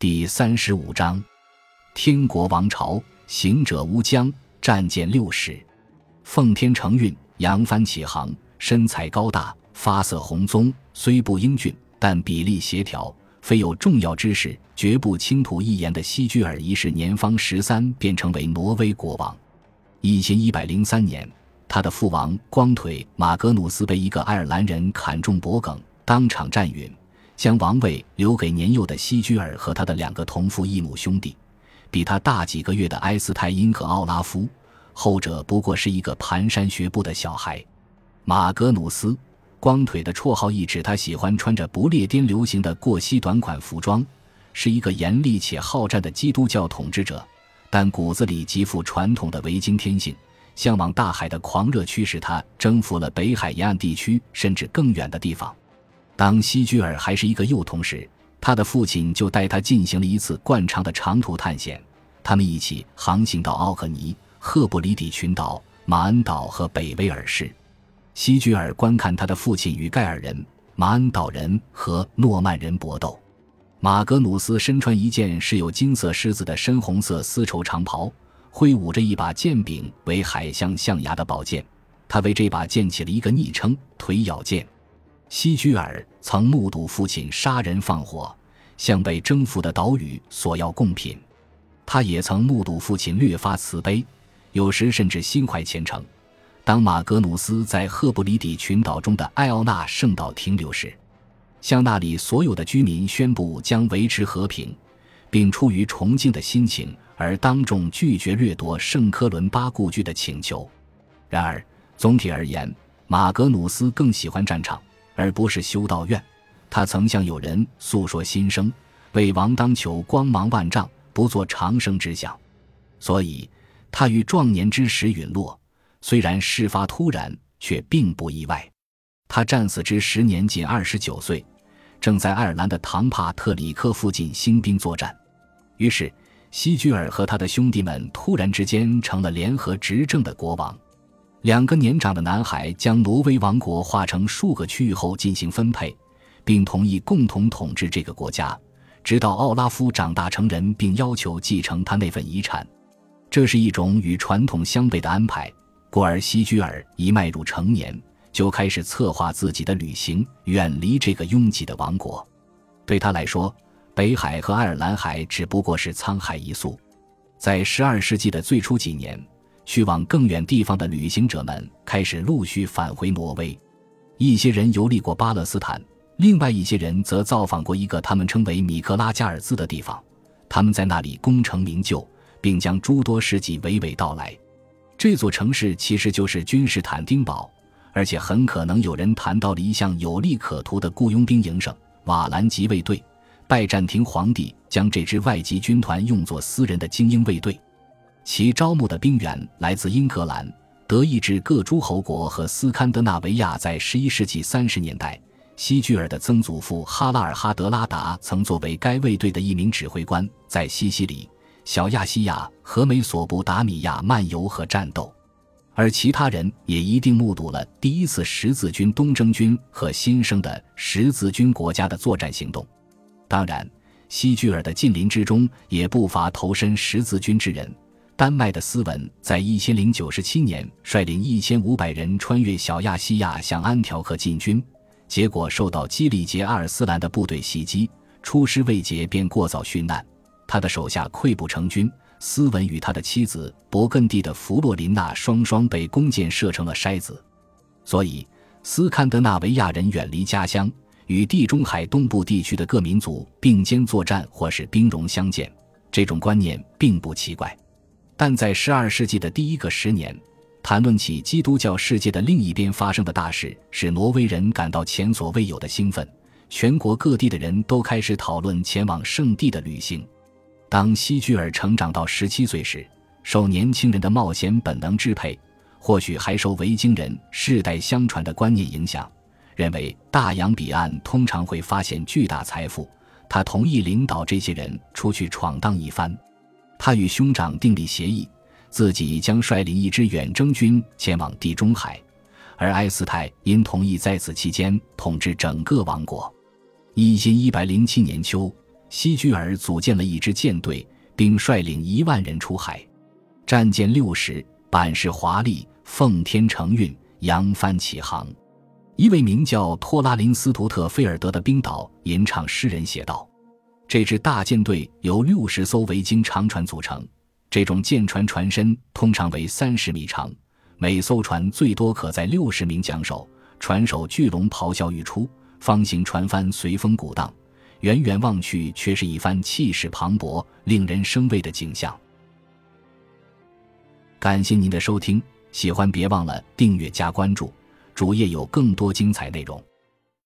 第三十五章，天国王朝，行者乌江，战舰六十，奉天承运，扬帆起航。身材高大，发色红棕，虽不英俊，但比例协调，非有重要之事，绝不轻吐一言的西居尔一世，年方十三便成为挪威国王。一千一百零三年，他的父王光腿马格努斯被一个爱尔兰人砍中脖颈，当场战陨，将王位留给年幼的西居尔和他的两个同父异母兄弟，比他大几个月的埃斯泰因和奥拉夫，后者不过是一个蹒跚学步的小孩。马格努斯，光腿的绰号意指他喜欢穿着不列颠流行的过膝短款服装，是一个严厉且好战的基督教统治者，但骨子里极富传统的维京天性。向往大海的狂热驱使他征服了北海沿岸地区，甚至更远的地方。当希居尔还是一个幼童时，他的父亲就带他进行了一次惯常的长途探险。他们一起航行到奥克尼、赫布里底群岛、马恩岛和北威尔士。希居尔观看他的父亲与盖尔人、马恩岛人和诺曼人搏斗。马格努斯身穿一件饰有金色狮子的深红色丝绸长袍，挥舞着一把剑柄为海象象牙的宝剑。他为这把剑起了一个昵称“腿咬剑”。西居尔曾目睹父亲杀人放火，向被征服的岛屿索要贡品。他也曾目睹父亲略发慈悲，有时甚至心怀虔诚。当马格努斯在赫布里底群岛中的艾奥纳圣岛停留时，向那里所有的居民宣布将维持和平，并出于崇敬的心情而当众拒绝掠夺圣科伦巴故居的请求。然而，总体而言，马格努斯更喜欢战场，而不是修道院。他曾向友人诉说心声，为王当求光芒万丈，不做长生之想。所以，他于壮年之时陨落。虽然事发突然，却并不意外。他战死之时年仅二十九岁，正在爱尔兰的唐帕特里克附近兴兵作战。于是，西居尔和他的兄弟们突然之间成了联合执政的国王。两个年长的男孩将挪威王国划成数个区域后进行分配，并同意共同统治这个国家，直到奥拉夫长大成人并要求继承他那份遗产。这是一种与传统相悖的安排。故而，西居尔一迈入成年，就开始策划自己的旅行，远离这个拥挤的王国。对他来说，北海和爱尔兰海只不过是沧海一粟。在十二世纪的最初几年，去往更远地方的旅行者们开始陆续返回挪威。一些人游历过巴勒斯坦，另外一些人则造访过一个他们称为米克拉加尔兹的地方。他们在那里功成名就，并将诸多事迹娓娓道来。这座城市其实就是君士坦丁堡，而且很可能有人谈到了一项有利可图的雇佣兵营生——瓦兰吉卫队。拜占庭皇帝将这支外籍军团用作私人的精英卫队，其招募的兵员来自英格兰、德意志各诸侯国和斯堪的纳维亚。在十一世纪三十年代，希居尔的曾祖父哈拉尔哈德拉达曾作为该卫队的一名指挥官，在西西里。小亚细亚和美索不达米亚漫游和战斗，而其他人也一定目睹了第一次十字军东征军和新生的十字军国家的作战行动。当然，希居尔的近邻之中也不乏投身十字军之人。丹麦的斯文在一千零九十七年率领一千五百人穿越小亚细亚向安条克进军，结果受到基里杰阿尔斯兰的部队袭击，出师未捷便过早殉难。他的手下溃不成军，斯文与他的妻子勃艮第的弗洛琳娜双双被弓箭射成了筛子。所以，斯堪的纳维亚人远离家乡，与地中海东部地区的各民族并肩作战，或是兵戎相见，这种观念并不奇怪。但在十二世纪的第一个十年，谈论起基督教世界的另一边发生的大事，使挪威人感到前所未有的兴奋。全国各地的人都开始讨论前往圣地的旅行。当希居尔成长到十七岁时，受年轻人的冒险本能支配，或许还受维京人世代相传的观念影响，认为大洋彼岸通常会发现巨大财富。他同意领导这些人出去闯荡一番。他与兄长订立协议，自己将率领一支远征军前往地中海，而埃斯泰因同意在此期间统治整个王国。一千一百零七年秋。西居尔组建了一支舰队，并率领一万人出海。战舰六十，版式华丽，奉天承运，扬帆起航。一位名叫托拉林斯图特菲尔德的冰岛吟唱诗人写道：“这支大舰队由六十艘维京长船组成。这种舰船船身通常为三十米长，每艘船最多可载六十名桨手。船首巨龙咆哮欲出，方形船帆随风鼓荡，远远望去却是一番气势磅礴、令人生畏的景象。”感谢您的收听，喜欢别忘了订阅加关注，主页有更多精彩内容。